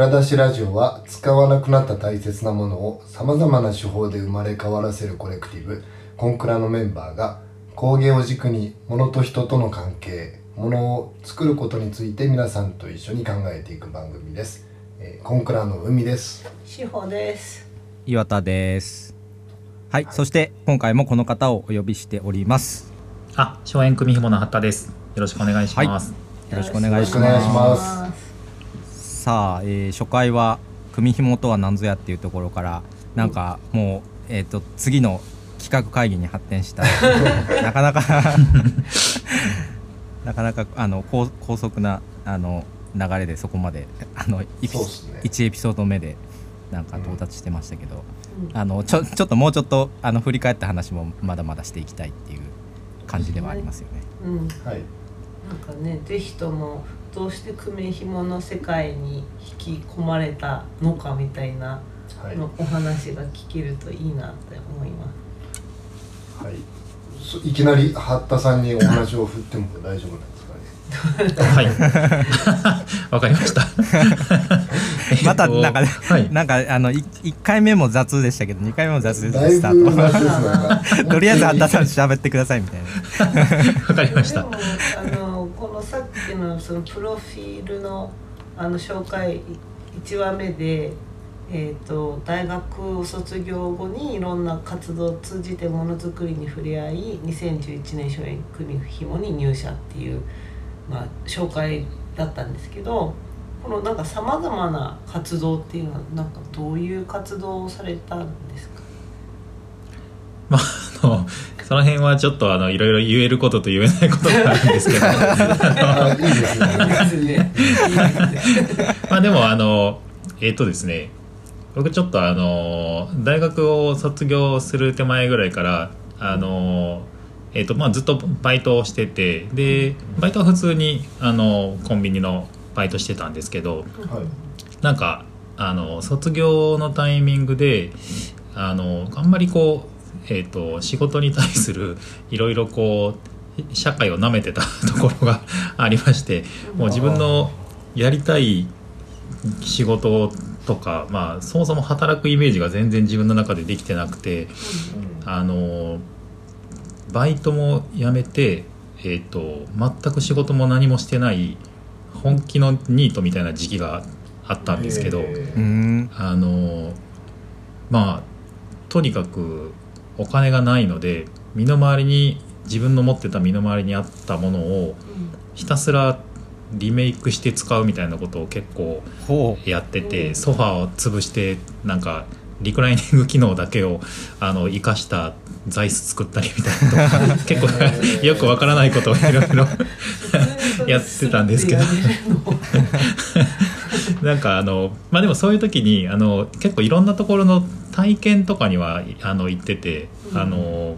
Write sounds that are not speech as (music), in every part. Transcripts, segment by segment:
蔵出しラジオは使わなくなった大切なものをさまざまな手法で生まれ変わらせるコレクティブコンクラのメンバーが工芸を軸に物と人との関係物を作ることについて皆さんと一緒に考えていく番組です、えーコンクラの海です。志保です。岩田です。はい、そして今回もこの方をお呼びしております。あ、荘園組紐の八田です。よろしくお願いします。よろしくお願いしよろしくお願いしますさあ、えー初回は組紐とは何ぞやっていうところからなんかもうえっ、と次の企画会議に発展した。(laughs) なかなか (laughs) なかなかあの高高速なあの流れでそこまであのね。1エピソード目でなんか到達してましたけど、うん。あのちょちょっともうちょっとあの振り返った話もまだまだしていきたいっていう感じではありますよね。うん、はい。なんかね、ぜひともどうして組め紐の世界に引き込まれたのかみたいなはい、のお話が聞けるといいなって思います。はい、そいきなり八田さんにお話を振っても大丈夫なんですかね？(laughs) はい。(laughs) わかりました。(laughs) またなんかね、はい。なんかあのい一回目も雑でしたけど二回目も雑でだいスターぶ雑ですなんかト。とりあえずあったさん喋ってくださいみたいな。わかりましたそのプロフィールのあの紹介1話目で、えー、と大学を卒業後にいろんな活動を通じてものづくりに触れ合い2011年初演組紐に入社っていう、まあ、紹介だったんですけどこのなんかさまざまな活動っていうのはなんかどういう活動をされたんですか、の、その辺はちょっとあの、いろいろ言えることと言えないことがあるんですけど。あいいですねですね。まあでもあの、えっ、とですね。僕ちょっとあの、大学を卒業する手前ぐらいから、あの、えっ、と、まあずっとバイトをしてて、で、バイトは普通に、あの、コンビニのバイトしてたんですけど、はいなんかあの卒業のタイミングであのあんまりこう、えー、と仕事に対する (laughs) いろいろこう社会をなめてた (laughs) ところが (laughs) ありましてもう自分のやりたい仕事とか、まあ、そもそも働くイメージが全然自分の中でできてなくてあのバイトも辞めて、えー、と全く仕事も何もしてない本気のニートみたいな時期があったんですけど。あのまあとにかくお金がないので身の回りに自分の持ってた身の回りにあったものをひたすらリメイクして使うみたいなことを結構ほやってうんてソファーを潰してなんかリクライニング機能だけをあの生かした座椅子作ったりみたいなとか (laughs) 結構よくわからないことをいろいろやってたんですけど (laughs) (laughs) なんかあのまあでもそういう時にあの結構いろんなところの体験とかにはあの行ってて、うんあの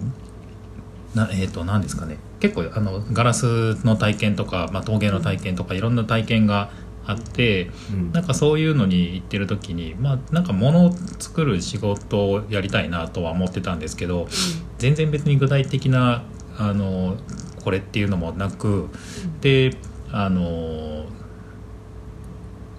なえっ、と何ですかね。結構あのガラスの体験とか、まあ、陶芸の体験とかいろんな体験があってうん。なんかそういうのに行ってる時にまあなんか物を作る仕事をやりたいなとは思ってたんですけど全然別に具体的なあのこれっていうのもなくであの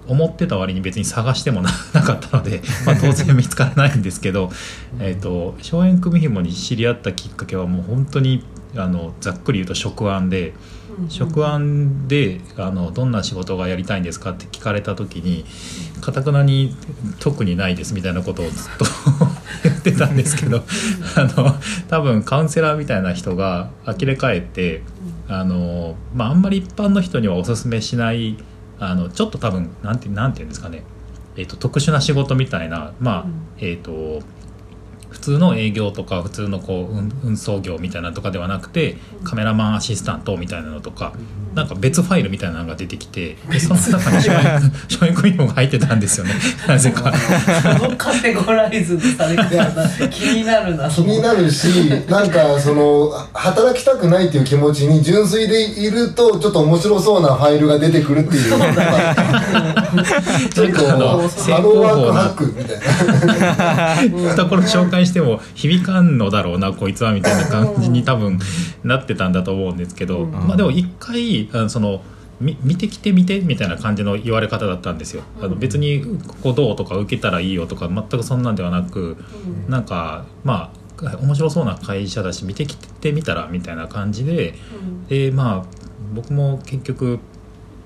思ってた割に別に探してもななかったので、(laughs) まあ、当然見つからないんですけどえと荘園組紐に知り合ったきっかけはもう本当にあのざっくり言うと職案で職案であのどんな仕事がやりたいんですかって聞かれた時にかたくなに特にないですみたいなことをずっと (laughs) 言ってたんですけどあの多分カウンセラーみたいな人が呆れ返ってあの、まあ、あんまり一般の人にはおすすめしないあのちょっと多分なんてなんていうんですかね、えー、と特殊な仕事みたいなまあ、うん。えっ、と普通の営業とか普通のこう運運送業みたいなのとかではなくてカメラマンアシスタントみたいなのとかなんか別ファイルみたいなのが出てきてでその中に省エ省エクインが入ってたんですよね。(laughs) なぜか。そのカテゴライズされてるな気になるな気になるしなんかその働きたくないっていう気持ちに純粋でいるとちょっと面白そうなファイルが出てくるっていう。ちょっとあのハローワークハックみたいな。ところ紹介しても響かんのだろうなこいつはみたいな感じに多分なってたんだと思うんですけど、うん。まあでも一回あのそのみ見てきてみてみたいな感じの言われ方だったんですよ。あの別にここどうとか受けたらいいよとか全くそんなんではなくうん。なんかまあ面白そうな会社だし見てきてみたらみたいな感じでうん。でまあ僕も結局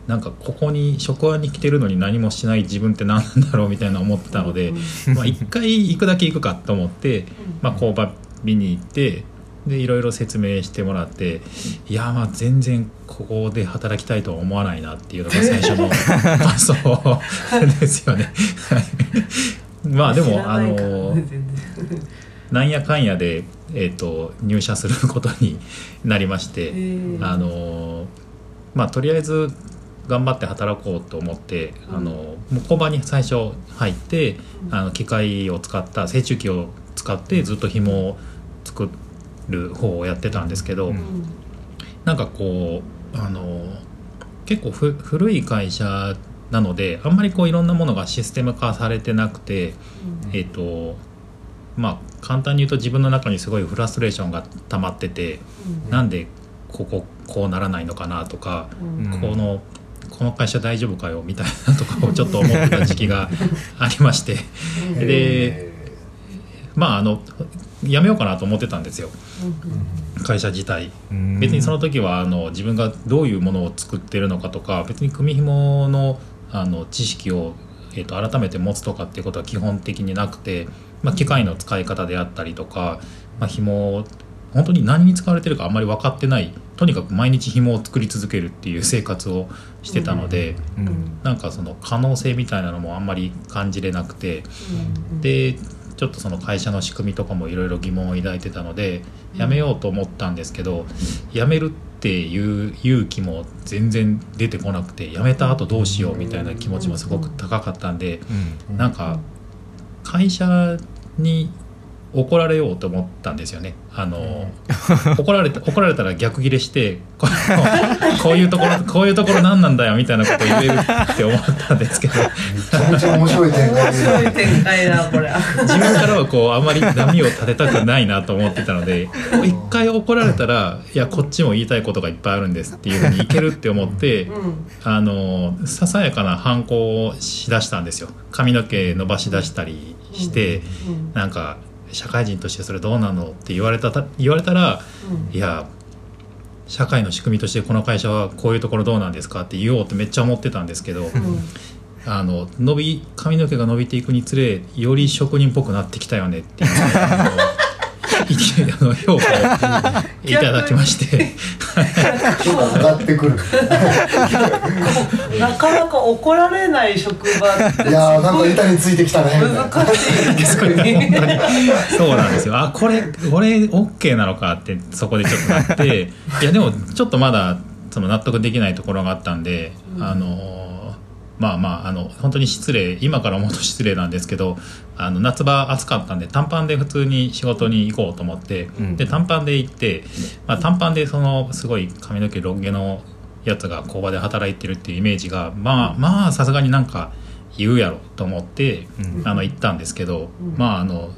なんかここに職場に来てるのに何もしない自分って何なんだろうみたいな思ってたので、まあ一回行くだけ行くかと思って、まあ、工場見に行ってでいろいろ説明してもらっていやまあ全然ここで働きたいとは思わないなっていうのが最初の (laughs) 感想ですよね。(laughs) まあで知もあのなんやかんやで、えー、と入社することになりまして。あのまあとりあえず頑張って働こうと思って、うんあの工場に最初入って、うんあの機械を使った成虫機を使ってずっと紐を作る方をやってたんですけど、うん。なんかこうあの結構ふ古い会社なのであんまりこういろんなものがシステム化されてなくて、えっ、とまあ簡単に言うと自分の中にすごいフラストレーションが溜まってて、なんでこここうならないのかなとか、うんうん。このこの会社大丈夫かよみたいなとかをちょっと思ってた時期がありまして。うんでまああの辞めようかなと思ってたんですよ。会社自体。うん。別にその時はあの自分がどういうものを作ってるのかとか別に組紐のあの知識を、えー、と改めて持つとかっていうことは基本的になくて、まあ、機械の使い方であったりとか、まあ、紐を本当に何に使われてるかあんまり分かってないとにかく毎日紐を作り続けるっていう生活をしてたので、うん。なんかその可能性みたいなのもあんまり感じれなくてうん。でちょっとその会社の仕組みとかもいろいろ疑問を抱いてたので辞めようと思ったんですけど辞めるっていう勇気も全然出てこなくて辞めた後どうしようみたいな気持ちもすごく高かったんでうん。なんか会社に怒られようと思ったんですよね。あの怒られた怒られたら逆ギレしてこのこういうところこういうところ何なんだよみたいなこと言えるって思ったんですけど。めちゃめちゃ面白い展開面白い展開だこれ。自分からはこうあまり波を立てたくないなと思ってたので一回怒られたらいやこっちも言いたいことがいっぱいあるんですっていうふうにいけるって思ってうん。あのささやかな反抗をしだしたんですよ。髪の毛伸ばし出したりして、うん。なんか社会人としてそれどうなのって言われたた言われたらうん。いや社会の仕組みとしてこの会社はこういうところどうなんですかって言おうってめっちゃ思ってたんですけど、うん。あの伸び髪の毛が伸びていくにつれより職人っぽくなってきたよねっていう (laughs) あのいあの評価をいただきまして。ちょっと上がってくる。なかなか怒られない職場っていやーなんか板についてきたね難しいそれ本当に。そうなんですよ。あこれこれ OK なのかってそこでちょっとなって。いやでもちょっとまだその納得できないところがあったんで、うんあのまあまああの本当に失礼今から思うと失礼なんですけどあの夏場暑かったんで短パンで普通に仕事に行こうと思って、うん。で短パンで行って、まあ、短パンでそのすごい髪の毛ロン毛のやつが工場で働いてるっていうイメージがまあまあさすがになんか言うやろと思って、うん。あの行ったんですけど、うん。まああの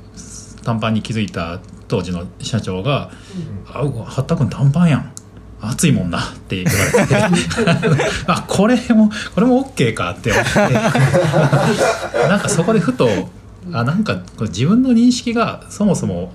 短パンに気づいた当時の社長が「あ八田君短パンやん暑いもんな」って言われて。(laughs) あこれもこれも OK かって思って。(laughs) なんかそこでふとあなんか自分の認識がそもそも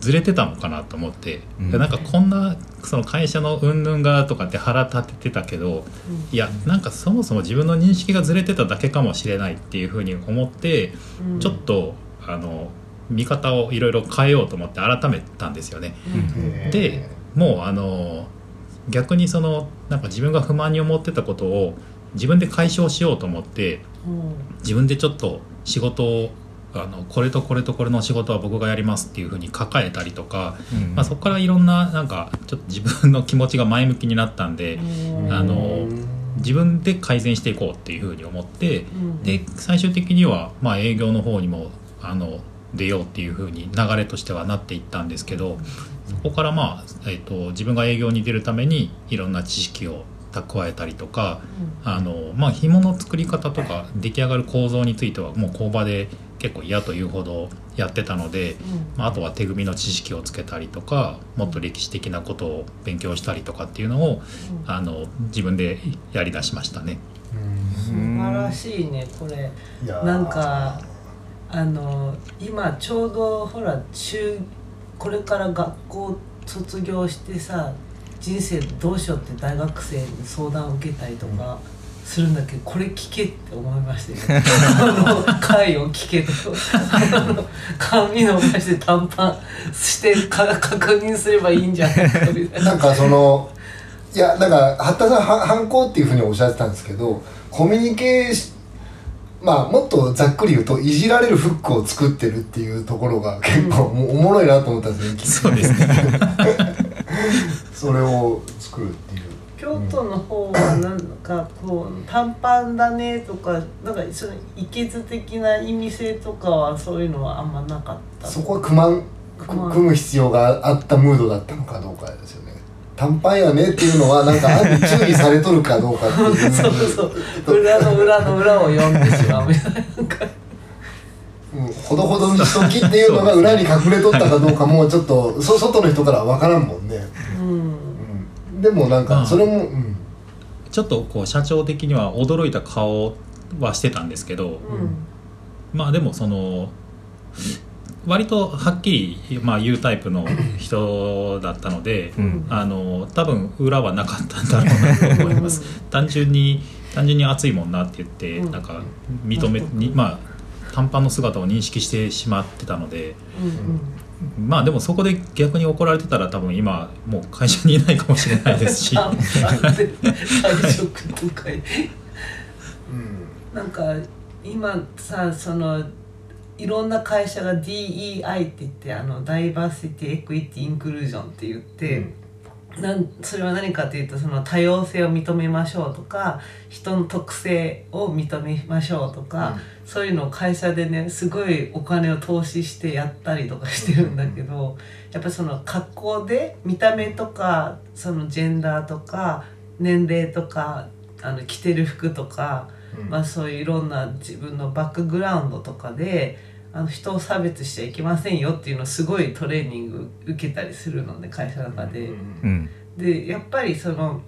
ずれてたのかなと思って、うん。なんかこんなその会社の云々がとかって腹立ててたけどいやなんかそもそも自分の認識がずれてただけかもしれないっていうふうに思って、うん。ちょっとあの見方をいろいろ変えようと思って改めたんですよね。うん。でもうあの逆にそのなんか自分が不満に思ってたことを自分で解消しようと思ってうん。自分でちょっと仕事をあのこれとこれとこれの仕事は僕がやりますっていうふうに抱えたりとか、うん。まあ、そこからいろんななんかちょっと自分の気持ちが前向きになったんでうん。あの自分で改善していこうっていうふうに思ってうん。で最終的にはまあ営業の方にもあの出ようっていうふうに流れとしてはなっていったんですけどそこからまあ、えっと自分が営業に出るためにいろんな知識を蓄えたりとかあの、まあ、紐の作り方とか出来上がる構造についてはもう工場で結構嫌というほどやってたので、まあ、あとは手組みの知識をつけたりとかもっと歴史的なことを勉強したりとかっていうのをあの自分でやりだしましたね。素晴らしいねこれ。なんかあの今ちょうどほら中これから学校卒業してさ人生どうしようって大学生に相談を受けたりとかするんだけどこれ聞けって思いましたよ (laughs) あの回を聞けと。(laughs) あの紙伸ばして短パンしてか確認すればいいんじゃないかみたいな。(laughs) なんかそのいやなんか八田さんは反抗っていうふうにおっしゃってたんですけどコミュニケーシまあもっとざっくり言うといじられるフックを作ってるっていうところが結構おもろいなと思ったんですよね (laughs) そうですね。(laughs) それを作るっていう。京都の方はなんかこう短パンだねとかなんかそのいけず的な意味性とかはそういうのはあんまなかった？そこは組まん組まん組む必要があったムードだったのかどうかですよね短パンやねっていうのはなんか暗に注意されとるかどうかっていう。(laughs) そうそう裏の裏の裏を読んでしまう。みたいななんかうん。ほどほどにしときっていうのが裏に隠れとったかどうかもちょっとそ外の人からは分からんもんね、うん。うん、でもなんまあかそれも、うん、ちょっとこう社長的には驚いた顔はしてたんですけど、うん。まあでもその割とはっきり、まあ、言うタイプの人だったので、うん。あの多分裏はなかったんだろうなと思います。単純に単純に熱いもんなって言って、うん。なんか認めにまあ短パンの姿を認識してしまってたのでうん。まあでもそこで逆に怒られてたら多分今もう会社にいないかもしれないですし。(laughs) なんか今さそのいろんな会社が DEI って言ってあのダイバーシティエクイティインクルージョンって言って、なんそれは何かというとその多様性を認めましょうとか人の特性を認めましょうとか、そういうのを会社でねすごいお金を投資してやったりとかしてるんだけど、やっぱその格好で見た目とかそのジェンダーとか年齢とかあの着てる服とか、うん。まあ、そういういろんな自分のバックグラウンドとかであの人を差別しちゃいけませんよっていうのをすごいトレーニング受けたりするので会社の中で。うん。でやっぱりその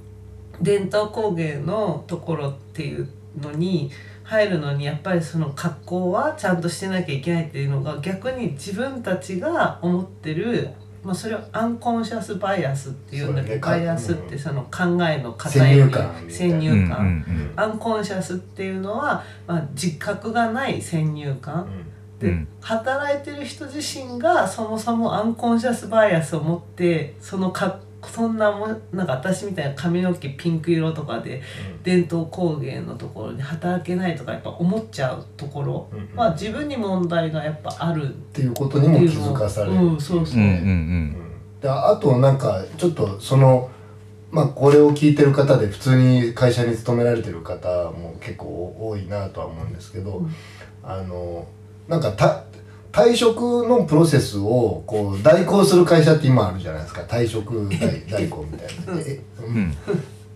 伝統工芸のところっていうのに入るのにやっぱりその格好はちゃんとしてなきゃいけないっていうのが逆に自分たちが思ってる、まあ、それをアンコンシャスバイアスっていうんだけど、ねバイアスってその考えの偏先入り先入うん観、うんアンコンシャスっていうのは、まあ、自覚がない先入観、で、うん。働いてる人自身がそもそもアンコンシャスバイアスを持ってそのかそんなもんなんか私みたいな髪の毛ピンク色とかで伝統工芸のところに働けないとかやっぱ思っちゃうところうん。は自分に問題がやっぱある。っっていうことにも気づかされる、うんそうそう、うん。うん。であとなんかちょっとそのまあこれを聞いてる方で普通に会社に勤められてる方も結構多いなとは思うんですけど、うん。あのなんかた退職のプロセスをこう代行する会社って今あるじゃないですか。退職代 (laughs) 代行みたいな。えううんん。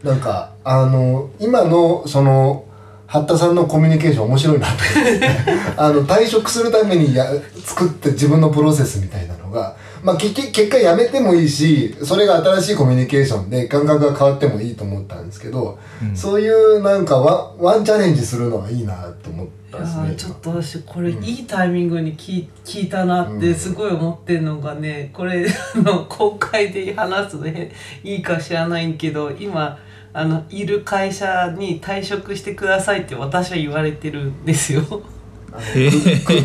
なんかあの今のその八田さんのコミュニケーション面白いなと思って。(laughs) あの退職するためにや作って自分のプロセスみたいなのが、まあ、結結結果やめてもいいしそれが新しいコミュニケーションで感覚が変わってもいいと思ったんですけど、うんそういうなんかワンワンチャレンジするのはいいなと思ったんですね。ちょっと私これいいタイミングに聞い聞いたなってすごい思ってるのがねこれあの公開で話すのねいいか知らないけど今あのいる会社に退職してくださいって私は言われてるんですよ。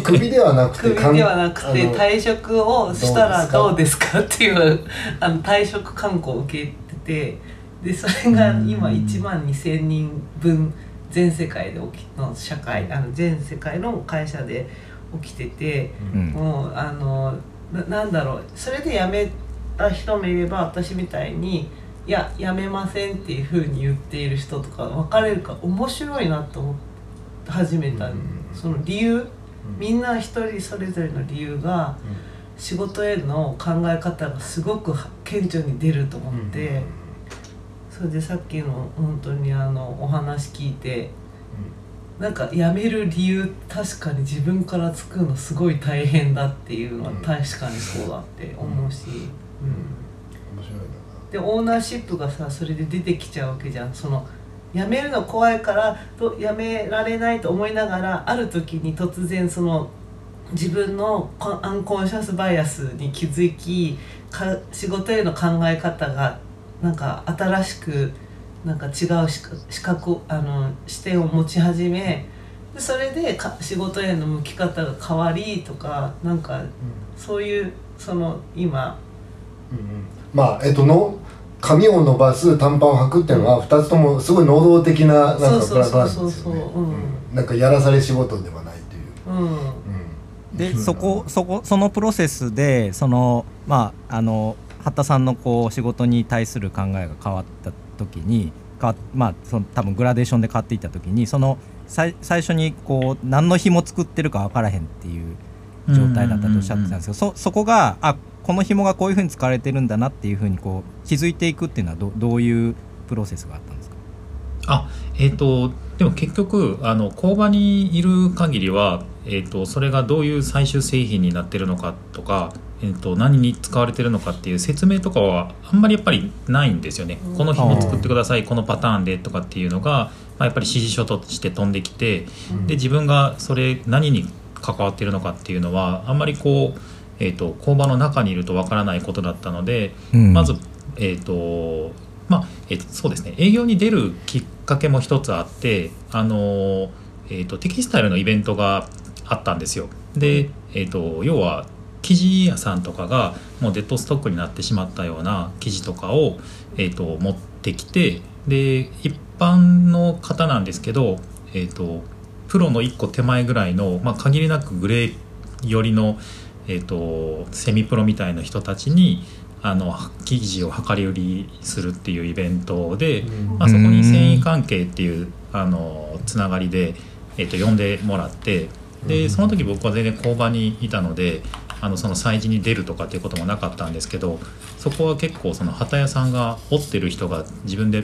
首ではなくて首ではなくて退職をしたらどどううですかっていうあの退職勧告を受けててでそれが今1万2,000人分全世界で起きの社会あの全世界の会社で起きててうん。もうあのななんだろうそれで辞めた人もいれば私みたいに「いや辞めません」っていうふうに言っている人とか分かれるから面白いなと思って始めた、うんその理由みんな一人それぞれの理由が仕事への考え方がすごく顕著に出ると思って、それでさっきの本当にあのお話聞いてなんか辞める理由確かに自分から作るのすごい大変だっていうのは確かにそうだって思うし、うん。でオーナーシップがさそれで出てきちゃうわけじゃん。その辞めるの怖いからと辞められないと思いながらある時に突然その自分のアンコンシャスバイアスに気づきか仕事への考え方がなんか新しくなんか違う視覚視覚あの視点を持ち始めでそれでか仕事への向き方が変わりとかなんかそういうその今。うんうん。まあえっとの髪を伸ばす短パンを履くっていうのは二つともすごい能動的ななんかプラそうそうそうプランですよね。んうん。なんかやらされ仕事ではないという、うん。うんでそこそこそのプロセスでそのまああの八田さんのこう仕事に対する考えが変わった時に変わまあその多分グラデーションで変わっていった時にその最最初にこう何の紐作ってるか分からへんっていう状態だったとおっしゃってたんですけど、そそこがあこの紐がこういうふうに使われてるんだなっていうふうにこう気づいていくっていうのはどどういうプロセスがあったんですか？あえっ、とでも結局あの工場にいる限りは、えー、とそれがどういう最終製品になってるのかとか、えー、と何に使われてるのかっていう説明とかはあんまりやっぱりないんですよね。うん。この紐作ってくださいこのパターンでとかっていうのが、まあ、やっぱり指示書として飛んできてで自分がそれ何に関わってるのかっていうのはあんまりこう、えー、と工場の中にいるとわからないことだったので、うんまず、えーとまあえーそうですね営業に出るきっかけも一つあって、あのーえー、とテキスタイルのイベントがあったんですよ。で、えー、と要は生地屋さんとかがもうデッドストックになってしまったような生地とかを、えー、と持ってきてで一般の方なんですけど、えー、とプロの1個手前ぐらいの、まあ、限りなくグレー寄りの、えー、とセミプロみたいな人たちにあの生地を量り売りするっていうイベントで、まあ、そこに繊維関係っていうあのつながりで、えー、と呼んでもらってでその時僕は全然工場にいたのであのその催事に出るとかっていうこともなかったんですけどそこは結構その旗屋さんが折ってる人が自分で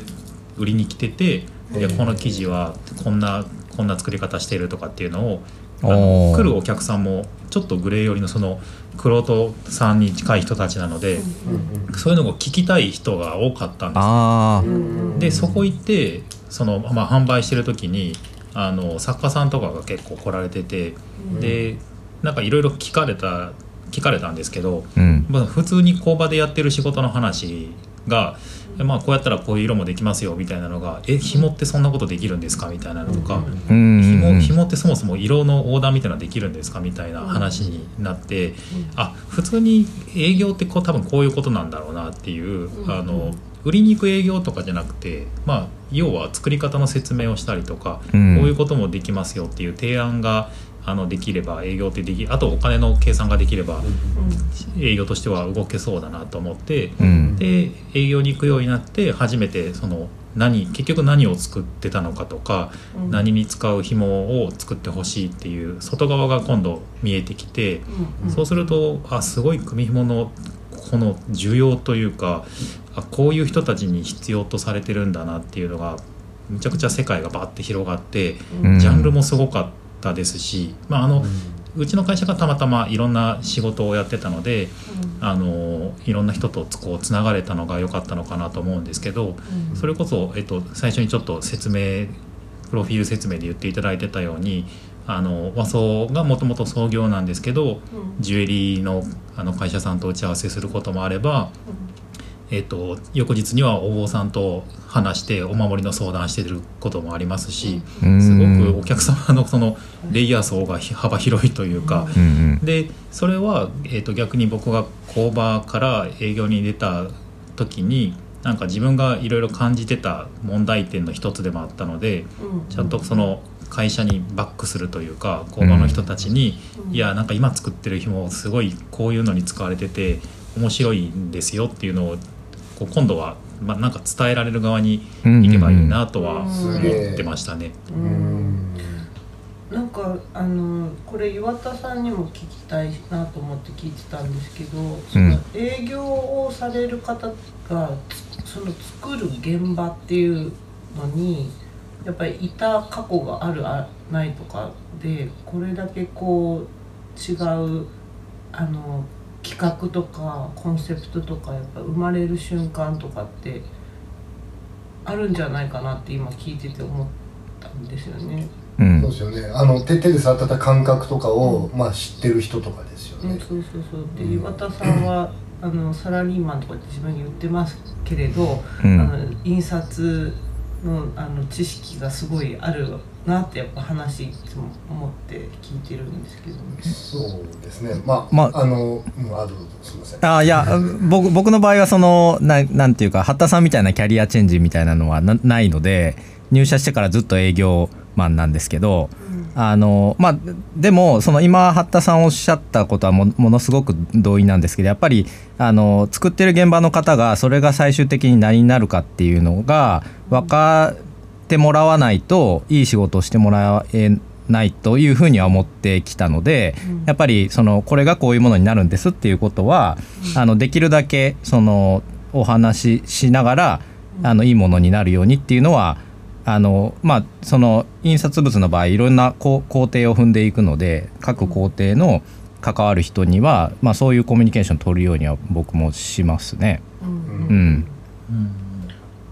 売りに来てていやこの生地はこんなこんな作り方してるとかっていうのを来るお客さんもちょっとグレー寄りのその玄人さんに近い人たちなのでそういうのを聞きたい人が多かったんですでそこ行ってその、まあ、販売してる時にあの作家さんとかが結構来られててでなんかいろいろ聞かれた聞かれたんですけど、あうん。まあ、普通に工場でやってる仕事の話が、まあ、こうやったらこういう色もできますよみたいなのが「え紐ってそんなことできるんですか?」みたいなのとか。うん紐紐ってそもそも色のオーダーみたいなのできるんですかみたいな話になって、あ普通に営業ってこう多分こういうことなんだろうなっていう、うんあの売りに行く営業とかじゃなくて、まあ、要は作り方の説明をしたりとか、うんこういうこともできますよっていう提案があのできれば営業ってできあとお金の計算ができれば営業としては動けそうだなと思って。うん。で営業に行くようになって初めてその何結局何を作ってたのかとか、うん。何に使う紐を作ってほしいっていう外側が今度見えてきて、うん。そうするとあすごい組紐のこの需要というかあこういう人たちに必要とされてるんだなっていうのがむちゃくちゃ世界がバッて広がってうん。ジャンルもすごかったですし、まあ、あのうちの会社がたまたまいろんな仕事をやってたのであのいろんな人とこうつながれたのが良かったのかなと思うんですけどそれこそ、えっと、最初にちょっと説明プロフィール説明で言っていただいてたようにあの和装がもともと創業なんですけどジュエリーのあの会社さんと打ち合わせすることもあれば、えっと、翌日にはお坊さんと話してお守りの相談してることもありますしうん。すごくお客様のそのレイヤー層が幅広いというか。うんうん。でそれは、えー、と逆に僕が工場から営業に出た時になんか自分がいろいろ感じてた問題点の一つでもあったのでちゃんとその会社にバックするというか工場の人たちに、うん。いやなんか今作ってる紐すごいこういうのに使われてて面白いんですよっていうのをこう今度は、まあ、なんか伝えられる側に行けばいいなとはうん思ってましたね。うん。なんかあのこれ岩田さんにも聞きたいなと思って聞いてたんですけど、その営業をされる方がつその作る現場っていうのにやっぱりいた過去があるあないとかでこれだけこう違うあの企画とかコンセプトとかやっぱ生まれる瞬間とかってあるんじゃないかなって今聞いてて思ったんですよね。うん。そうですよね。あの手手で触ってた感覚とかを、まあ、知ってる人とかですようん、ね、そうそうそう。で岩田さんはあのサラリーマンとかって自分に言ってますけれど、うん。あの印刷のあの知識がすごいあるなってやっぱ話いつも思って聞いてるんですけどね。そうですねまあ、まあ、の、うん、あどうぞすみませんあいや僕僕の場合はそのななんていうか八田さんみたいなキャリアチェンジみたいなのはなないので入社してからずっと営業マンなんですけどあのまあでもその今八田さんおっしゃったことはもものすごく同意なんですけどやっぱりあの作ってる現場の方がそれが最終的に何になるかっていうのが分かってもらわないといい仕事をしてもらえないというふうには思ってきたので、うん。やっぱりそのこれがこういうものになるんですっていうことは、あのできるだけそのお話ししながらあのいいものになるようにっていうのはあのまあその印刷物の場合いろんなこう工程を踏んでいくので各工程の関わる人には、まあ、そういうコミュニケーションを取るようには僕もしますね。うん。うん。うん。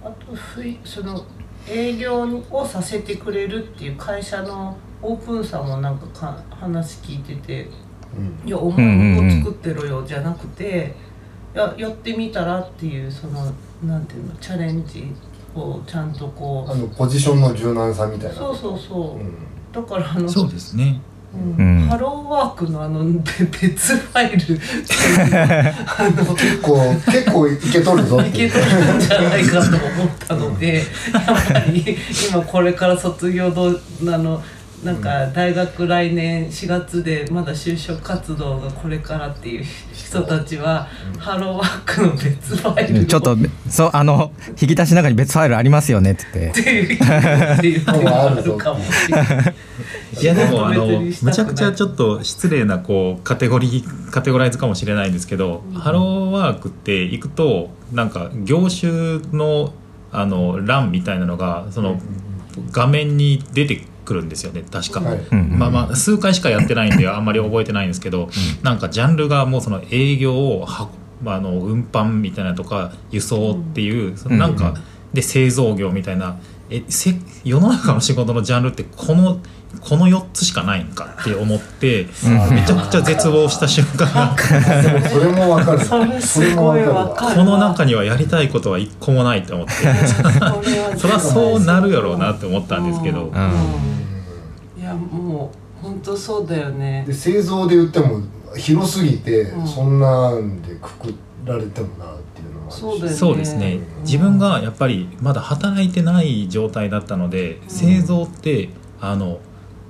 あとふいその営業をさせてくれるっていう会社のオープンさもなんかか話聞いててうん。いやお前も作ってろよじゃなくて、いややってみたらっていうそのなんていうのチャレンジをちゃんとこあのポジションの柔軟さみたいな。うそうそうそう、うん。だからあのそうですね。うん。うん。ハローワークのあのべ別ファイル。あの結構結構いけとるぞっいけとるんじゃないかと思ったので、やっぱり今これから卒業どうあのなんか大学来年4月でまだ就職活動がこれからっていう人たちは、ハローワークの別ファイルを。ちょっとそうあの引き出しの中に別ファイルありますよねって言って。っていうあるかもしれない。いやでもあのむちゃくちゃちょっと失礼なこうカテゴリーカテゴライズかもしれないんですけど、ハローワークって行くとなんか業種のあの欄みたいなのがその画面に出てくるんですよね確か。はい。うんうんまあまあ数回しかやってないんで (laughs) あんまり覚えてないんですけど、なんかジャンルがもうその営業をああの運搬みたいなとか輸送っていう、そのなんか、うん。で製造業みたいな。えせ世の中の仕事のジャンルってこのこの4つしかないんかって思って、うん。めちゃくちゃ絶望した瞬間が。それもわかる。それすごいわかる。この中にはやりたいことは一個もないと思って。そりゃそうなるやろうなって思ったんですけど。うん。いやもう本当そうだよね。で製造で言っても広すぎて、うん。そんなんでくくられてもなっていうのもあるし。そうね。そうですね。自分がやっぱりまだ働いてない状態だったので製造ってあの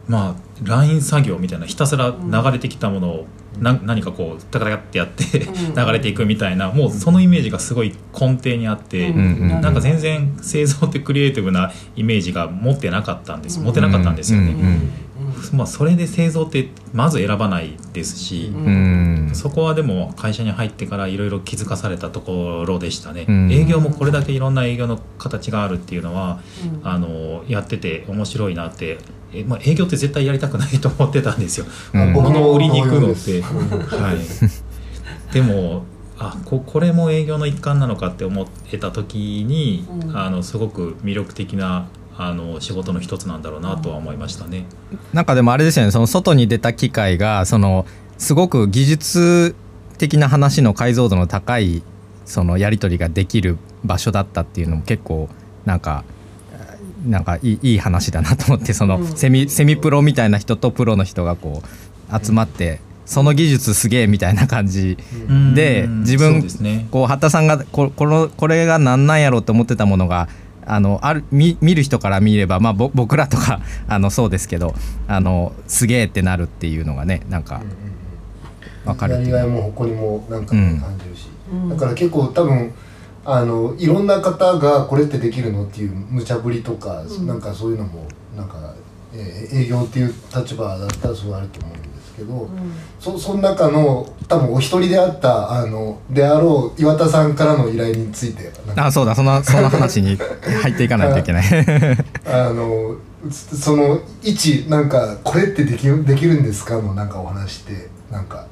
まあライン作業みたいなひたすら流れてきたものをな何かこうタカタカってやってうん。(laughs) 流れていくみたいなもうそのイメージがすごい根底にあってうん。うん。なんか全然製造ってクリエイティブなイメージが持ってなかったんです持てなかったんですよね。うん。うん。まあ、それで製造ってまず選ばないですし、うん。うん。そこはでも会社に入ってからいろいろ気づかされたところでしたね、うん。営業もこれだけいろんな営業の形があるっていうのはうん。あのやってて面白いなってえ、まあ、営業って絶対やりたくないと思ってたんですよ、うん。僕物を売りに行くのって、はい、(laughs) でもあここれも営業の一環なのかって思ってた時に、うん。あのすごく魅力的なあの仕事の一つなんだろうなとは思いましたね。なんかでもあれですよね。その外に出た機械がそのすごく技術的な話の解像度の高いそのやり取りができる場所だったっていうのも結構なんかなんかいいいい話だなと思ってそのうん。セミセミプロみたいな人とプロの人がこう集まってその技術すげえみたいな感じでうん。自分ね。こう畑さんがここのこれが何なんやろうと思ってたものがあのある見見る人から見れば、まあ、ぼ僕らとか (laughs) あのそうですけどあのすげえってなるっていうのがねなんかわかるやりがいも誇りもなんかうん。感じるし、うんだから結構多分あのいろんな方がこれってできるのっていう無茶ぶりとか、うん。なんかそういうのもなんか、えー営業っていう立場だったらそうあると思うんですけど、うん。そその中の多分お一人であったあのであろう岩田さんからの依頼についてなんか。あそうだそのその話に (laughs) 入っていかないといけない。(laughs) あのそその一なんかこれってできできるんですか？のなんかお話ってなんか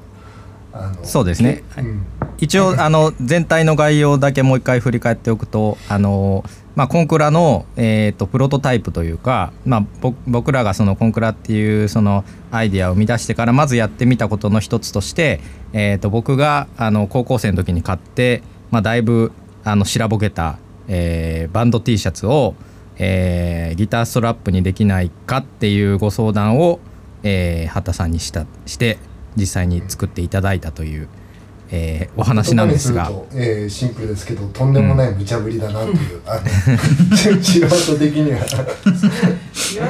あのそうですね。うん一応 (laughs) あの全体の概要だけもう一回振り返っておくとあの、まあ、コンクラの、えー、とプロトタイプというか、まあ、ぼ僕らがそのコンクラっていうそのアイディアを生み出してからまずやってみたことの一つとして、えー、と僕があの高校生の時に買って、まあ、だいぶあの白ぼけた、えーバンド T シャツを、えーギターストラップにできないかっていうご相談を、えー畑さんにしたして実際に作っていただいたという、えーお話なんですが。すえーシンプルですけどとんでもない無茶ぶりだなっていう、あの素人的には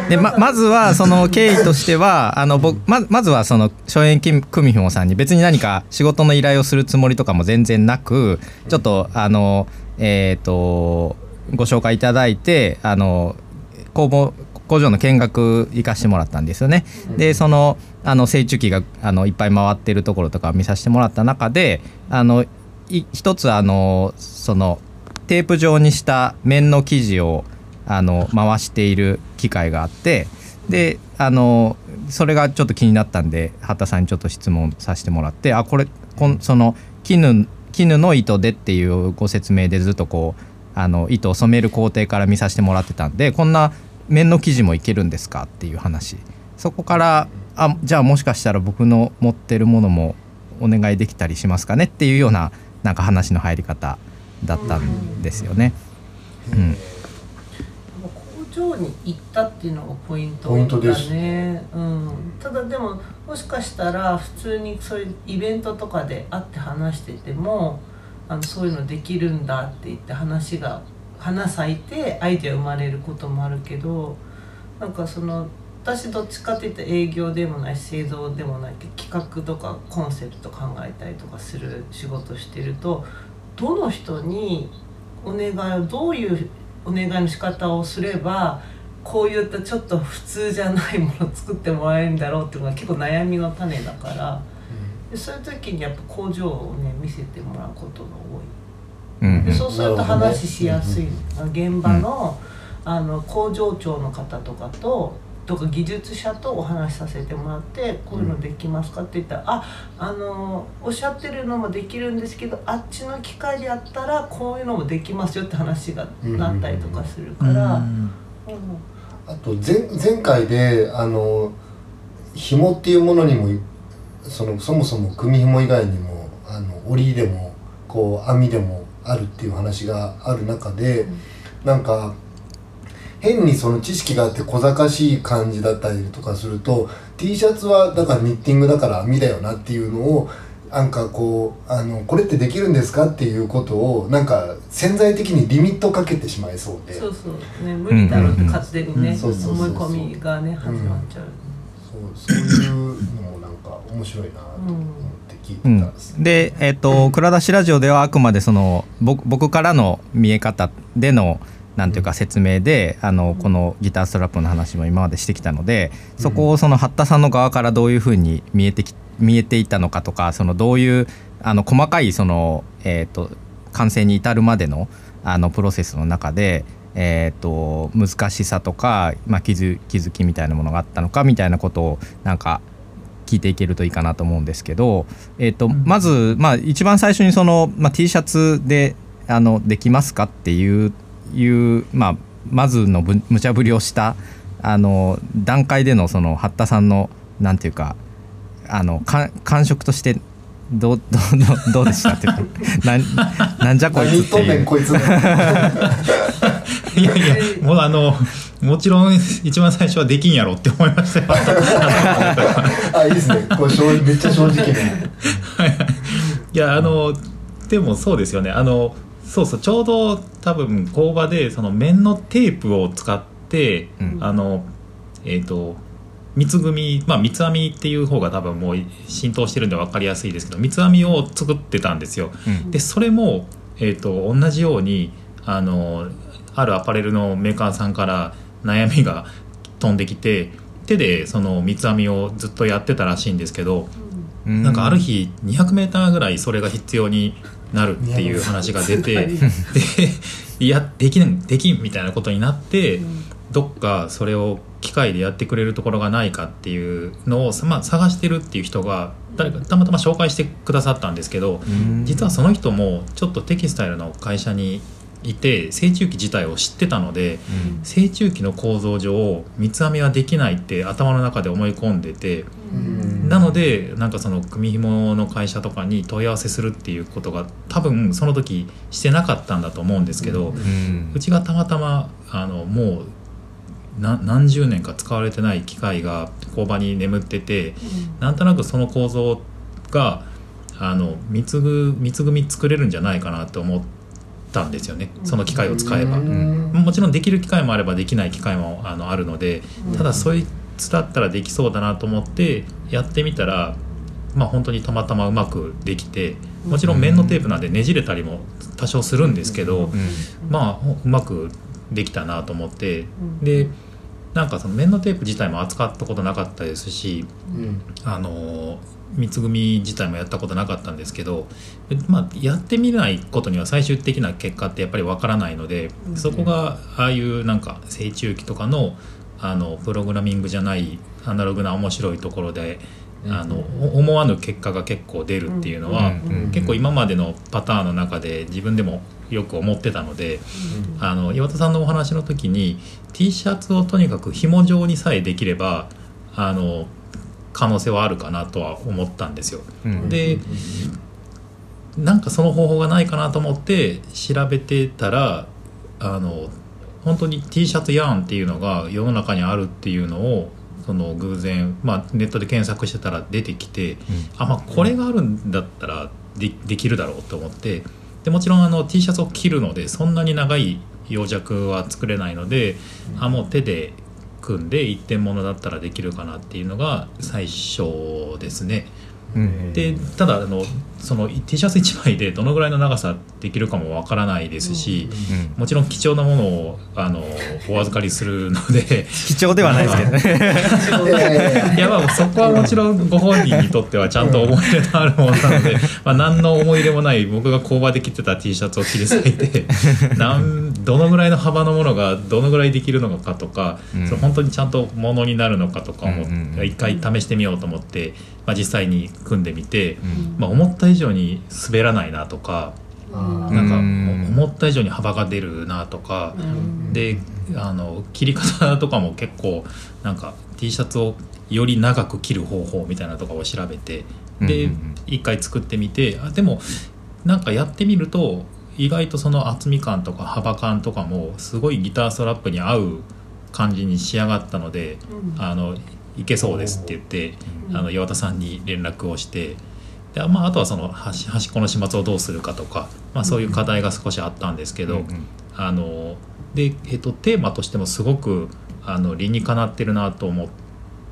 でままずはその経緯としては (laughs) あの僕ままずはその松園組ひもさんに別に何か仕事の依頼をするつもりとかも全然なくちょっとあのえっ、とご紹介いただいてあの工房工場の見学行かしてもらったんですよね。でそのあの成虫機があのいっぱい回ってるところとかを見させてもらった中であのい一つあのそのテープ状にした面の生地をあの回している機械があってであのそれがちょっと気になったんで畑さんにちょっと質問させてもらってあこれこんその絹絹の糸でっていうご説明でずっとこうあの糸を染める工程から見させてもらってたんでこんな面の生地もいけるんですかっていう話。そこからあじゃあもしかしたら僕の持ってるものもお願いできたりしますかねっていうようななんか話の入り方だったんですよね。うん。工場に行ったっていうのがポイントポイントです。だね、うん、ただでももしかしたら普通にそういうイベントとかで会って話しててもあのそういうのできるんだって言って話が花咲いてアイデア生まれることもあるけどなんかその私どっちかっていったら営業でもないし製造でもないけど企画とかコンセプト考えたりとかする仕事してるとどの人にお願いをどういうお願いの仕方をすればこういったちょっと普通じゃないものを作ってもらえるんだろうっていうのが結構悩みの種だからでそういう時にやっぱ工場をね見せてもらうことが多い。うんうん。でそうすると話しやすい、現場の,、あの工場長の方とかととか技術者とお話しさせてもらってこういうのできますかって言ったら、ああのおっしゃってるのもできるんですけどあっちの機械でやったらこういうのもできますよって話がなったりとかするから、うんあと前前回であの紐っていうものにもそのそもそも組紐以外にもあの織りでもこう網でもあるっていう話がある中で、なんか変にその知識があって小賢しい感じだったりとかすると T シャツはだからニッティングだから網だよなっていうのをなんかこうあのこれってできるんですかっていうことをなんか潜在的にリミットかけてしまいそうで。そうそう。ね無理だろうって勝手にね、思い込みがね始まっちゃう。そうそういうのもなんか面白いなと思って聞いてたうんんです、で、えっと蔵出しラジオではあくまでその僕僕からの見え方でのなんていうか説明で、あのこのギターストラップの話も今までしてきたのでそこをその八田さんの側からどういうふうに見えてき見えていたのかとかそのどういうあの細かいその、えっと完成に至るまでのあのプロセスの中で、えー、と難しさとか、まあ、気づ気づきみたいなものがあったのかみたいなことをなんか聞いていけるといいかなと思うんですけど、えーとまず、まあ、一番最初にその、まあ、T シャツであのできますかっていういう、まあ、まずのぶ無茶ぶりをしたあの段階でのその八田さんのなんていうかあのか感触としてどうどうどうどうでしたっていうか (laughs) なんなんじゃこいつっていう。ねんこいつ (laughs) いやいやもうあのもちろん一番最初はできんやろって思いましたよ。(laughs) あいいですね。これ正直めっちゃ正直ね。いやあのでもそうですよね。あのそうそうちょうど多分工場でその面のテープを使って、うん。あのえっ、と三つ組みまあ三つ編みっていう方が多分もう浸透してるんで分かりやすいですけど三つ編みを作ってたんですよ。うん。でそれも、えー、と同じようにあのあるアパレルのメーカーさんから悩みが飛んできて手でその三つ編みをずっとやってたらしいんですけど、うなんかある日 200m ぐらいそれが必要になるっていう話が出てでいやできんできんみたいなことになって、どっかそれを機械でやってくれるところがないかっていうのを、まあ、探してるっていう人が誰かたまたま紹介してくださったんですけどうん。実はその人もちょっとテキスタイルの会社にいて成虫機自体を知ってたので成虫機の構造上三つ編みはできないって頭の中で思い込んでて。うん。なのでなんかその組紐の会社とかに問い合わせするっていうことが多分その時してなかったんだと思うんですけど、ううん。ちがたまたまあのもうな何十年か使われてない機械が工場に眠っててなんとなくその構造があの三つぐ三つ組作れるんじゃないかなと思ったんですよね。その機械を使えば。うん。もちろんできる機械もあればできない機械もあのあるのでただそいつだったらできそうだなと思ってやってみたらまあ本当にたまたまうまくできてもちろん面のテープなんでねじれたりも多少するんですけどまあうまくできたなと思ってでなんかその面のテープ自体も扱ったことなかったですしうん。あの三つ組自体もやったことなかったんですけど、まあ、やってみないことには最終的な結果ってやっぱりわからないので、うん。そこがああいうなんか成虫期とかのあのプログラミングじゃないアナログな面白いところで、あのお思わぬ結果が結構出るっていうのは、うん。結構今までのパターンの中で自分でもよく思ってたので。あの岩田さんのお話の時に T シャツをとにかく紐状にさえできればあの可能性はあるかなとは思ったんですよ。うんでなんかその方法がないかなと思って調べてたらあの本当に T シャツヤーンっていうのが世の中にあるっていうのをその偶然、まあ、ネットで検索してたら出てきて、あまあこれがあるんだったらでできるだろうと思ってでもちろんあの T シャツを着るのでそんなに長い養弱は作れないので、あもう手で組んで一点物だったらできるかなっていうのが最初ですね。うんでただあのその T シャツ1枚でどのぐらいの長さできるかもわからないですし、うん。もちろん貴重なものをあのお預かりするので。貴重ではないですけどね。い。やまあそこはもちろんご本人にとってはちゃんと思い入れのあるものなので、(laughs) まあ、何の思い入れもない僕が工場で着てた T シャツを切り裂いて (laughs) なんどのぐらいの幅のものがどのぐらいできるのかとか、うん。それ本当にちゃんとものになるのかとか思って、うんうんうん。一回試してみようと思って、まあ、実際に組んでみて、うん。まあ、思った以上に滑らないなとかなんか思った以上に幅が出るなとか。であの切り方とかも結構なんか T シャツをより長く切る方法みたいなとかを調べてでうんうんうん一回作ってみてあでもなんかやってみると意外とその厚み感とか幅感とかもすごいギターストラップに合う感じに仕上がったのであのいけそうですって言ってあの岩田さんに連絡をしてで、まあ、あとはその端端っこの始末をどうするかとか、まあ、そういう課題が少しあったんですけど。うんあので、えっと、テーマとしてもすごくあの理にかなってるなと思っ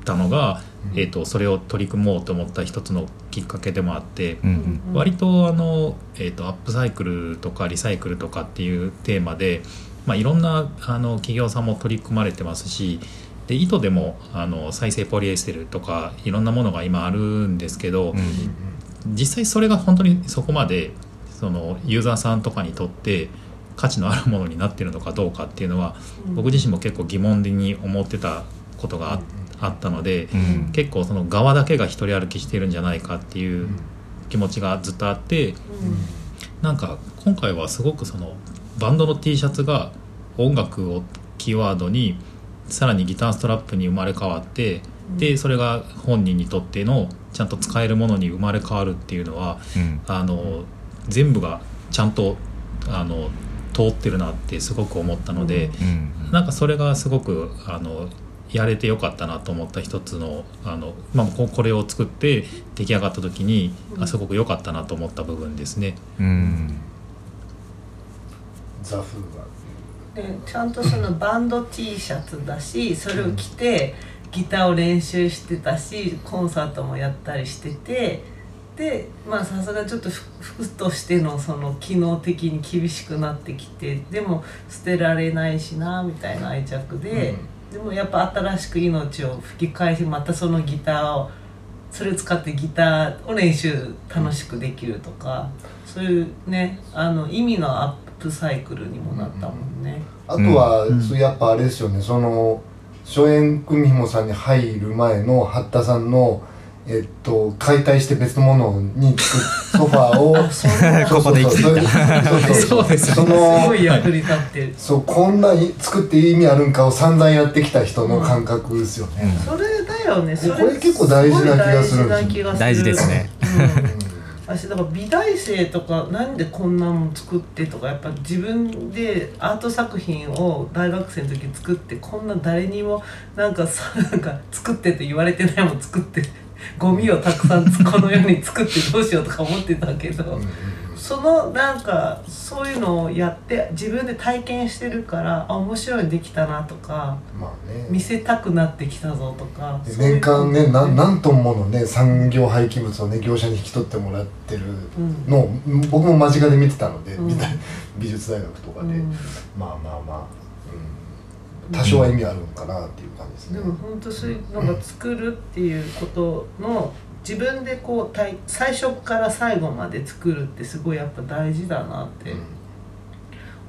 たのが、うん。えっと、それを取り組もうと思った一つのきっかけでもあって、うんうん。割とあの、えっと、アップサイクルとかリサイクルとかっていうテーマで、まあ、いろんなあの企業さんも取り組まれてますしで糸でもあの再生ポリエステルとかいろんなものが今あるんですけど、うん実際それが本当にそこまでそのユーザーさんとかにとって価値のあるものになってるのかどうかっていうのは僕自身も結構疑問に思ってたことがああったのでうん。結構その側だけが一人歩きしてるんじゃないかっていう気持ちがずっとあってなんか今回はすごくそのバンドの T シャツが音楽をキーワードにさらにギターストラップに生まれ変わってでそれが本人にとってのちゃんと使えるものに生まれ変わるっていうのはうん。あの全部がちゃんとあの通ってるなってすごく思ったので、うんなんかそれがすごくあのやれてよかったなと思った一つのあの、まあ、ここれを作って出来上がった時に、あすごく良かったなと思った部分ですね。うん。ザフーちゃんとそのバンド T シャツだしそれを着てギターを練習してたしコンサートもやったりしててでまあさすがちょっと服服としてのその機能的に厳しくなってきてでも捨てられないしなみたいな愛着で、でもやっぱ新しく命を吹き返しまたそのギターをそれを使ってギターを練習楽しくできるとか、そういうねあの意味のアップサイクルにもなったもんね。あとは、うん。そうやっぱあれですよねその初演組紐さんに入る前の八田さんのえっと解体して別のものに作っソファーを (laughs) ここで生きていた。そうそうそうですよそすのごい役に立ってる。そうこんなに作って意味あるんかを散々やってきた人の感覚ですよね、それだよね。それこれ結構大事な気がするんですよ。ごい大事な気がする。大事ですね。うん私だから美大生とかなんでこんなもん作ってとかやっぱ自分でアート作品を大学生の時作ってこんな誰にもなんかさなんか作ってって言われてないもん作ってゴミをたくさんこの世に作ってどうしようとか思ってたけど、そのなんかそういうのをやって自分で体験してるからあ面白いのできたなとかまあね。見せたくなってきたぞとか年間ね何何トンものね産業廃棄物をね業者に引き取ってもらってるうん。のを僕も間近で見てたので、うん。美術大学とかで、うん。まあまあまあ、うん、多少は意味あるのかなっていう感じですね。でも本当そういうのが作るっていうことの自分でこう体最初から最後まで作るってすごいやっぱ大事だなってうん。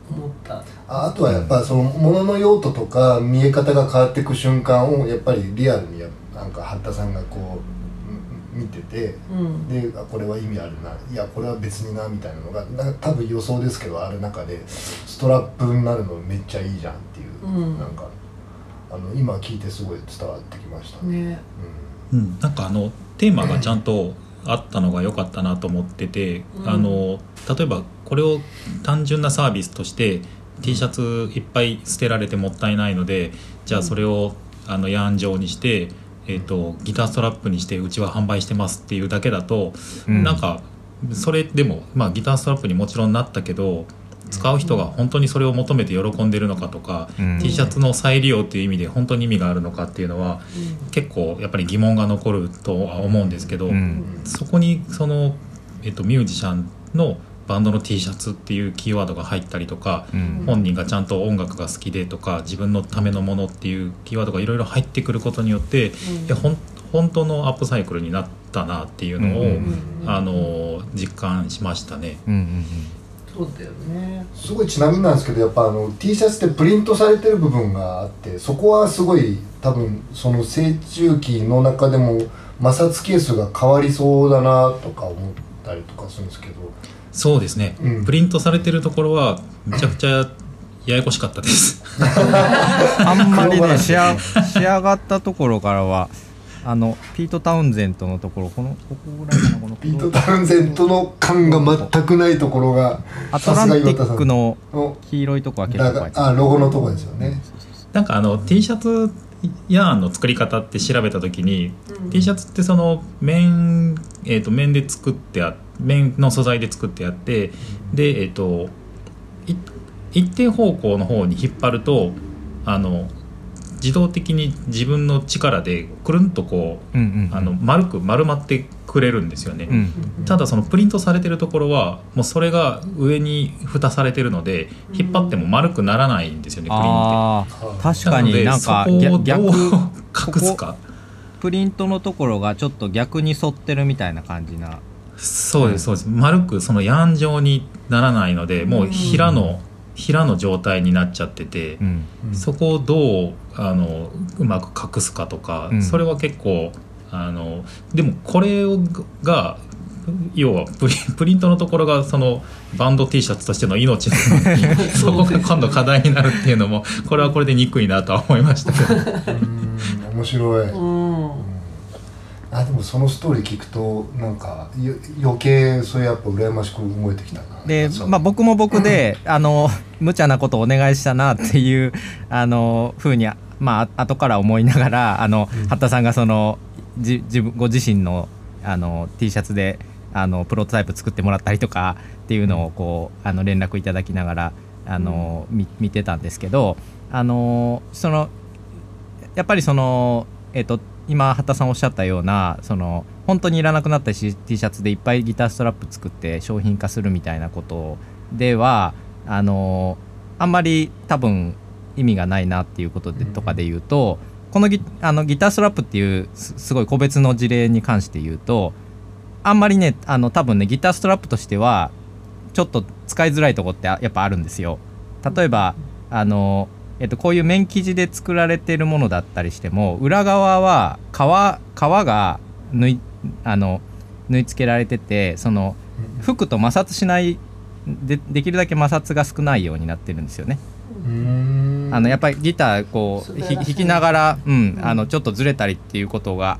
思った。ああとはやっぱその物の用途とか見え方が変わっていく瞬間をやっぱりリアルにやなんか八田さんがこううん見ててうん。であこれは意味あるないやこれは別になみたいなのがな多分予想ですけどある中でストラップになるのめっちゃいいじゃんっていう、うん。なんかあの今聞いてすごい伝わってきましたね。ね。うん、なんかあのテーマがちゃんとあったのが良かったなと思ってて、うん。あの例えばこれを単純なサービスとして T シャツいっぱい捨てられてもったいないのでじゃあそれをあのヤーン状にして、えー、とギターストラップにしてうちは販売してますっていうだけだと、うん。なんかそれでも、まあ、ギターストラップにもちろんなったけど使う人が本当にそれを求めて喜んでるのかとか、うん。T シャツの再利用っていう意味で本当に意味があるのかっていうのは結構やっぱり疑問が残るとは思うんですけど、うん。そこにその、えっと、ミュージシャンのバンドの T シャツっていうキーワードが入ったりとか、うん。本人がちゃんと音楽が好きでとか自分のためのものっていうキーワードがいろいろ入ってくることによって、いやほん本当のアップサイクルになったなっていうのを、うんうんあの実感しましたね。うんうんそうだよね。すごいちなみになんですけどやっぱあの T シャツってプリントされてる部分があってそこはすごい多分その成中期の中でも摩擦係数が変わりそうだなとか思ったりとかするんですけどそうですね、うんプリントされてるところはめちゃくちゃややこしかったです。(laughs) (laughs) あんまりね仕上がったところからはあのピート・タウンゼントのところこのここぐらいかなこの。ピート・タウンゼントの感が全くないところがアトランティックのの黄色いとこは結構あロゴのとこですよね。なんかあの T シャツヤーンの作り方って調べた時に、うん。T シャツってその綿,、えー、と綿で作ってあ綿の素材で作ってあってでえっ、とい一定方向の方に引っ張るとあの自動的に自分の力でくるんとこうあの丸く丸まってくれるんですよね。うん。ただそのプリントされてるところはもうそれが上に蓋されてるので引っ張っても丸くならないんですよね、プリンって。確かになんか逆どう逆隠すか。プリントのところがちょっと逆に沿ってるみたいな感じな。そうですそうです。丸くそのヤン状にならないのでもう平の平の状態になっちゃっててう、ん。うん。そこをどうあのうまく隠すかとか、うん。そそれは結構あのでもこれをが要はプリプリントのところがそのバンド T シャツとしての命なのに (laughs) そこが今度課題になるっていうのもこれはこれで憎いなとは思いましたけど。うん。面白い。うん。あでもそのストーリー聞くとなんかよ余計それやっぱ羨ましく思えてきたな。でまあ僕も僕であの無茶なことをお願いしたなっていうあのふうにまあ後から思いながらあのうん八田さんがそのじ自分ご自身のあの T シャツであのプロトタイプ作ってもらったりとかっていうのをこうあの連絡いただきながらあの、み見てたんですけどあのそのやっぱりそのえっ、と今畑さんおっしゃったようなその本当にいらなくなった T シャツでいっぱいギターストラップ作って商品化するみたいなことではあのあんまり多分意味がないなっていうことでとかで言うとこのギあのギターストラップっていうすごい個別の事例に関して言うとあんまりねあの多分ねギターストラップとしてはちょっと使いづらいとこってやっぱあるんですよ。例えばあの、えっと、こういう面生地で作られてるものだったりしても裏側は皮皮が縫いあの縫い付けられててその服と摩擦しないでできるだけ摩擦が少ないようになってるんですよね。あのやっぱりギターこう弾きながら、うんうんあのちょっとずれたりっていうことが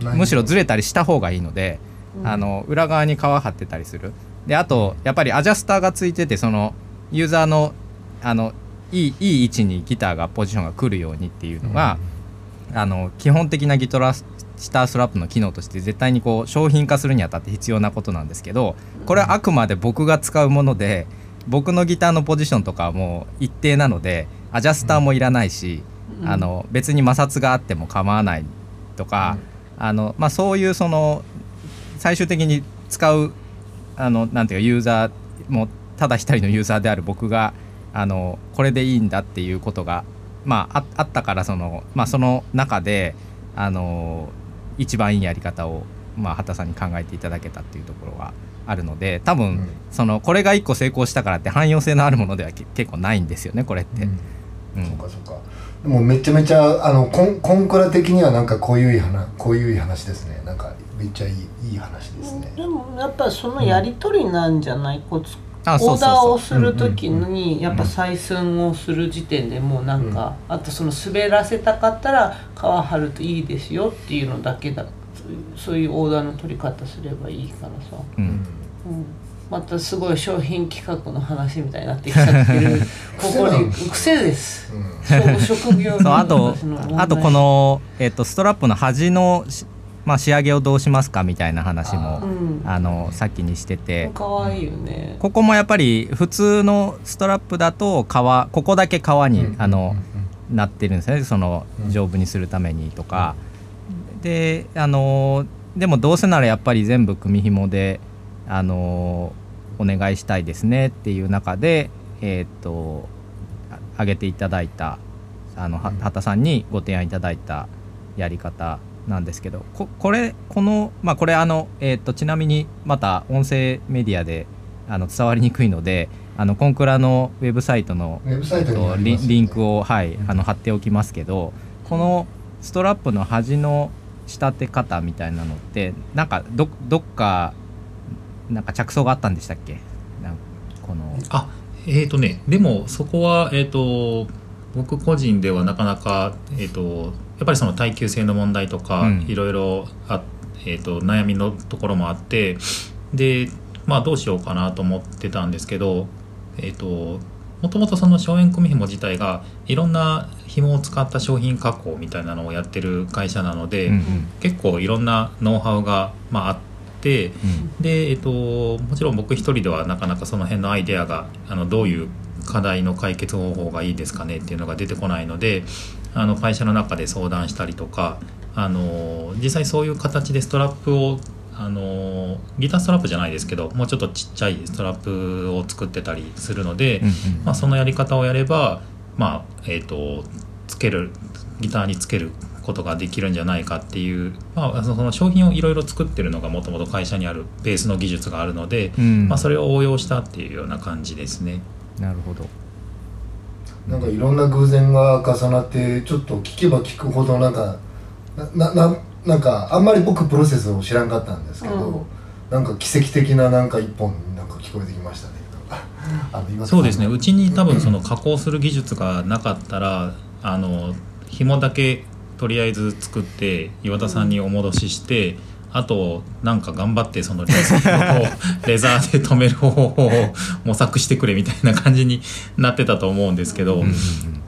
むしろずれたりした方がいいので、うん。あの裏側に皮張ってたりする。であとやっぱりアジャスターがついててそのユーザーのあのいいいい位置にギターがポジションが来るようにっていうのが、あの基本的なギトラスターストラップの機能として絶対にこう商品化するにあたって必要なことなんですけどこれはあくまで僕が使うもので僕のギターのポジションとかはもう一定なのでアジャスターもいらないし、うん。あの別に摩擦があっても構わないとか、あのまあ、そういうその最終的に使うあのなんていうかユーザーもただ一人のユーザーである僕があのこれでいいんだっていうことが、まあ、ああったからその,、まあ、その中であの一番いいやり方を、まあ、畑さんに考えていただけたっていうところがあるので多分、うん。そのこれが一個成功したからって汎用性のあるものではけ結構ないんですよねこれって。うん。うん。そうかそうか。でもめちゃめちゃあのコンコンクラ的にはなんかこういういい話こういう話ですね。なんかめっちゃいいいい話ですね。でもやっぱそのやり取りなんじゃない、こうつあそうオーダーをする時うんうんにやっぱ採寸をする時点でもうなんか、あとその滑らせたかったら皮張るといいですよっていうのだけだそういうオーダーの取り方すればいいからさ、う、ううん。んうん、またすごい商品企画の話みたいになってきちゃってる。(laughs) ここに癖です。うん。職業そうあとあとこの、えっとストラップの端のし、まあ、仕上げをどうしますかみたいな話もうん。あのさっきにしてて。可愛いよね。ここもやっぱり普通のストラップだと革ここだけ革に、うん。あのなってるんですね。そのうん。丈夫にするためにとか、であのでもどうせならやっぱり全部組紐であのお願いしたいですねっていう中でえっ、とあ挙げていただいたあのはうん。畑さんにご提案いただいたやり方なんですけどここれこのまあこれあの、えー、とちなみにまた音声メディアであの伝わりにくいのであのコンクラのウェブサイトのウェブサイトリンリンクを、はいうんあの貼っておきますけどこのストラップの端の仕立て方みたいなのってなんかどどっかなんか着想があったんでしたっけ？なんこの。あえーとねでもそこはえっ、と僕個人ではなかなかえっ、とやっぱりその耐久性の問題とか、うん。いろいろあ、えー、と悩みのところもあってでまあどうしようかなと思ってたんですけどえっ、ともともとその省エン組紐自体がいろんな紐を使った商品加工みたいなのをやってる会社なので、うんうん。結構いろんなノウハウが、まあ、あってうん。で、えっと、もちろん僕一人ではなかなかその辺のアイデアがあのどういう課題の解決方法がいいですかねっていうのが出てこないのであの会社の中で相談したりとかあの実際そういう形でストラップをあのギターストラップじゃないですけどもうちょっとちっちゃいストラップを作ってたりするので、うんうん。まあ、そのやり方をやれば、まあえー、とつけるギターにつけることができるんじゃないかっていう、まあ、その商品をいろいろ作ってるのがもともと会社にあるベースの技術があるので、うん。まあ、それを応用したっていうような感じですね。なるほどなんかいろんな偶然が重なってちょっと聞けば聞くほどなんかななななんかあんまり僕プロセスを知らんかったんですけど、うん。なんか奇跡的ななんか一本なんか聞こえてきましたね。(laughs) そうですね。うちに多分その加工する技術がなかったらあの紐だけとりあえず作って岩田さんにお戻しして、あとなんか頑張ってそのレザーを (laughs) レザーで止める方法を模索してくれみたいな感じになってたと思うんですけど、うんうん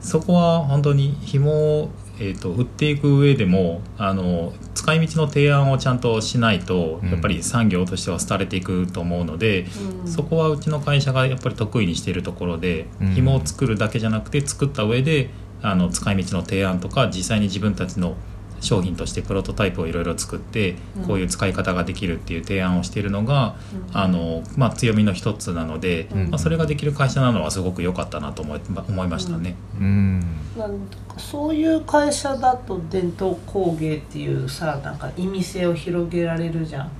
そこは本当に紐を、えー、と売っていく上でもあの使い道の提案をちゃんとしないと、うん。やっぱり産業としては廃れていくと思うので、うん。そこはうちの会社がやっぱり得意にしているところで、うん。紐を作るだけじゃなくて作った上であの使い道の提案とか実際に自分たちの商品としてプロトタイプをいろいろ作ってうん。こういう使い方ができるっていう提案をしているのがあの、まあ、強みの一つなので、うん。まあ、それができる会社なのはすごく良かったなと思い思いましたね。うん。なんかそういう会社だと伝統工芸っていうさなんか意味性を広げられるじゃん、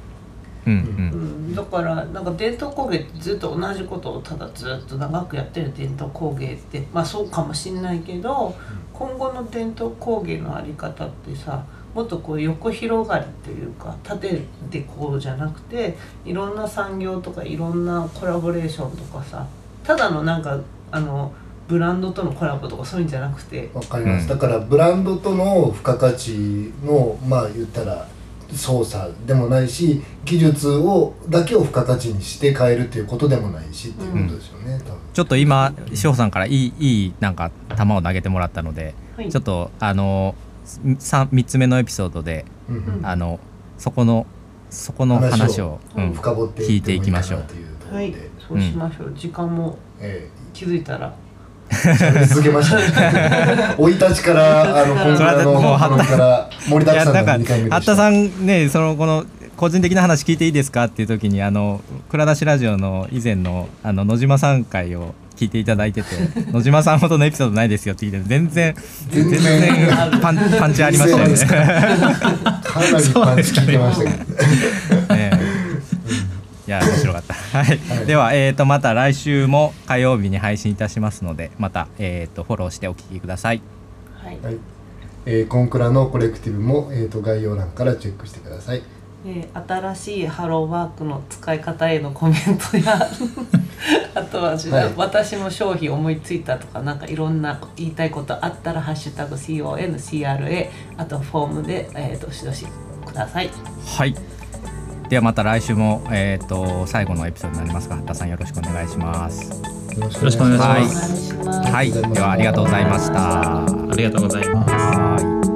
うんううん。ん、だからなんか伝統工芸ってずっと同じことをただずっと長くやってる伝統工芸ってまあそうかもしんないけど今後の伝統工芸のあり方ってさもっとこう横広がりというか縦でこうじゃなくていろんな産業とかいろんなコラボレーションとかさただのなんかあのブランドとのコラボとかそういうんじゃなくて。わかります、だからブランドとの付加価値のまあ言ったら操作でもないし技術をだけを付加価値にして変えるっていうことでもないしっていうことですよね、多分。ちょっと今志保さんからいいいいなんか球を投げてもらったのではい。ちょっとあの 3, 三つ目のエピソードでうんうん。あのそこのそこの話を、うん。深掘って聞いていきましょうっていうところで、はい。そうしましょう、時間もえ。気づいたら続けましたね。(laughs) 生い立ちからあの今回のもうこのから盛りだくさんのなんか2回目でした。さんねそのこの個人的な話聞いていいですかっていう時にあの蔵出しラジオの以前のあの野島さん会を聞いていただいてて (laughs) 野島さんほどのエピソードないですよって聞いて全然全全然然パンパンチありましたよね。(laughs) かなりパンチ効いてましたけど。ね。いや面白かった、はい。はい。では、えー、とまた来週も火曜日に配信いたしますのでまた、えー、とフォローしてお聞きください。はい、はい。えー、コンクラのコレクティブも、えー、と概要欄からチェックしてください。えー新しいハローワークの使い方へのコメントや (laughs) あとは、はい。私も商品思いついたとかなんかいろんな言いたいことあったら「ハッシュタグ #CONCRA」あとフォームで、えー、どしどしください。はいではまた来週も、えー、と最後のエピソードになりますが八田さんよろしくお願いします。よろしくお願いしはいお願い。します。はい。ではありがとうございました。ありがとうございます。はい